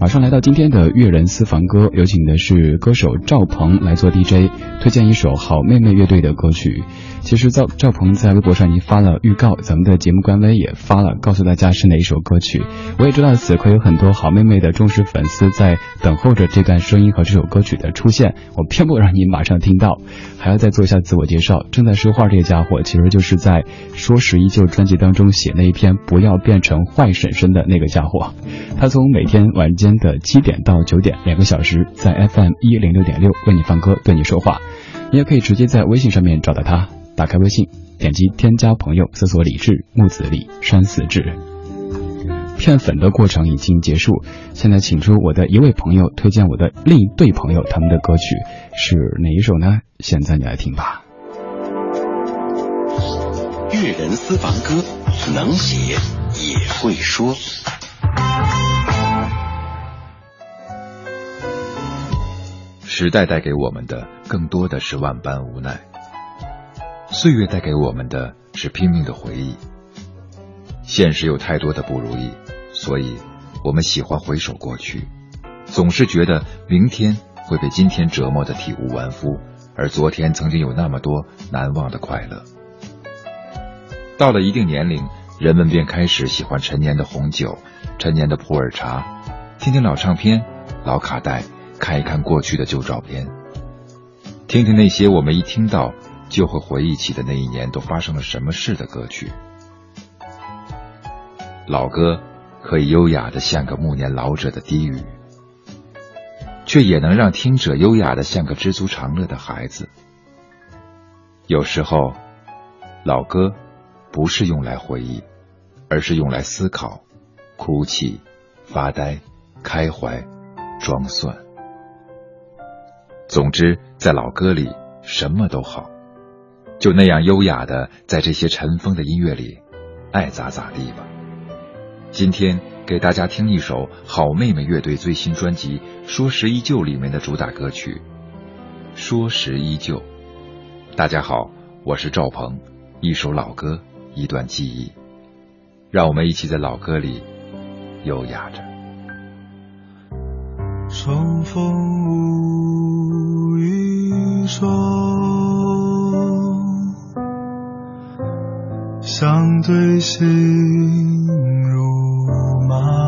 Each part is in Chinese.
马上来到今天的乐人私房歌，有请的是歌手赵鹏来做 DJ，推荐一首好妹妹乐队的歌曲。其实赵赵鹏在微博上已经发了预告，咱们的节目官微也发了，告诉大家是哪一首歌曲。我也知道此刻有很多好妹妹的忠实粉丝在等候着这段声音和这首歌曲的出现，我偏不让你马上听到，还要再做一下自我介绍。正在说话这个家伙，其实就是在《说时依旧》专辑当中写那一篇“不要变成坏婶婶”的那个家伙。他从每天晚间间的七点到九点两个小时，在 FM 一零六点六为你放歌，对你说话。你也可以直接在微信上面找到他，打开微信，点击添加朋友，搜索李志木子李山寺志。骗粉的过程已经结束，现在请出我的一位朋友推荐我的另一对朋友他们的歌曲是哪一首呢？现在你来听吧。粤人私房歌，能写也会说。时代带给我们的更多的是万般无奈，岁月带给我们的是拼命的回忆。现实有太多的不如意，所以我们喜欢回首过去，总是觉得明天会被今天折磨的体无完肤，而昨天曾经有那么多难忘的快乐。到了一定年龄，人们便开始喜欢陈年的红酒、陈年的普洱茶，听听老唱片、老卡带。看一看过去的旧照片，听听那些我们一听到就会回忆起的那一年都发生了什么事的歌曲。老歌可以优雅的像个暮年老者的低语，却也能让听者优雅的像个知足常乐的孩子。有时候，老歌不是用来回忆，而是用来思考、哭泣、发呆、开怀、装蒜。总之，在老歌里什么都好，就那样优雅的在这些尘封的音乐里，爱咋咋地吧。今天给大家听一首好妹妹乐队最新专辑《说时依旧》里面的主打歌曲《说时依旧》。大家好，我是赵鹏，一首老歌，一段记忆，让我们一起在老歌里优雅着。重逢说，相对心如麻。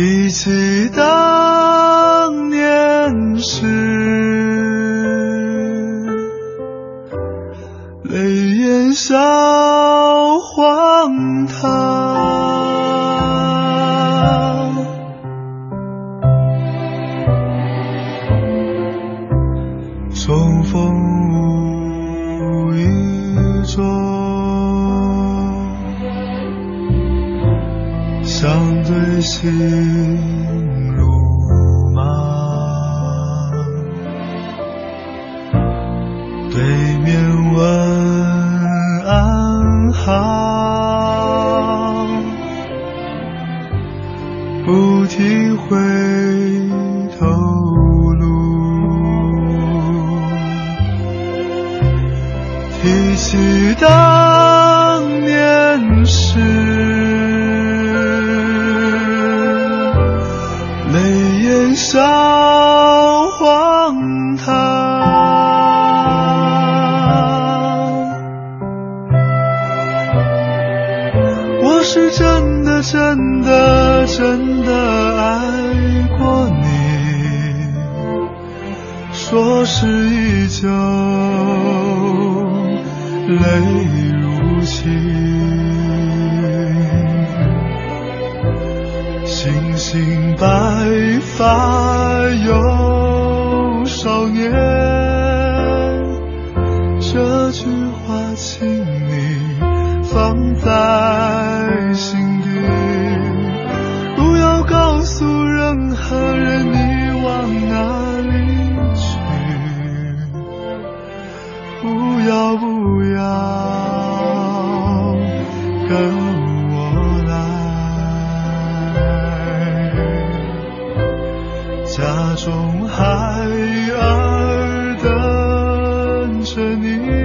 提起当年事，泪眼笑荒唐。重逢心如麻，对面问安好，不体会头路，提起当年事。小荒唐。我是真的真的真的爱过你，说是依旧，泪如倾。星星白发请你放在心底，不要告诉任何人你往哪里去，不要不要跟我来，家中孩儿等着你，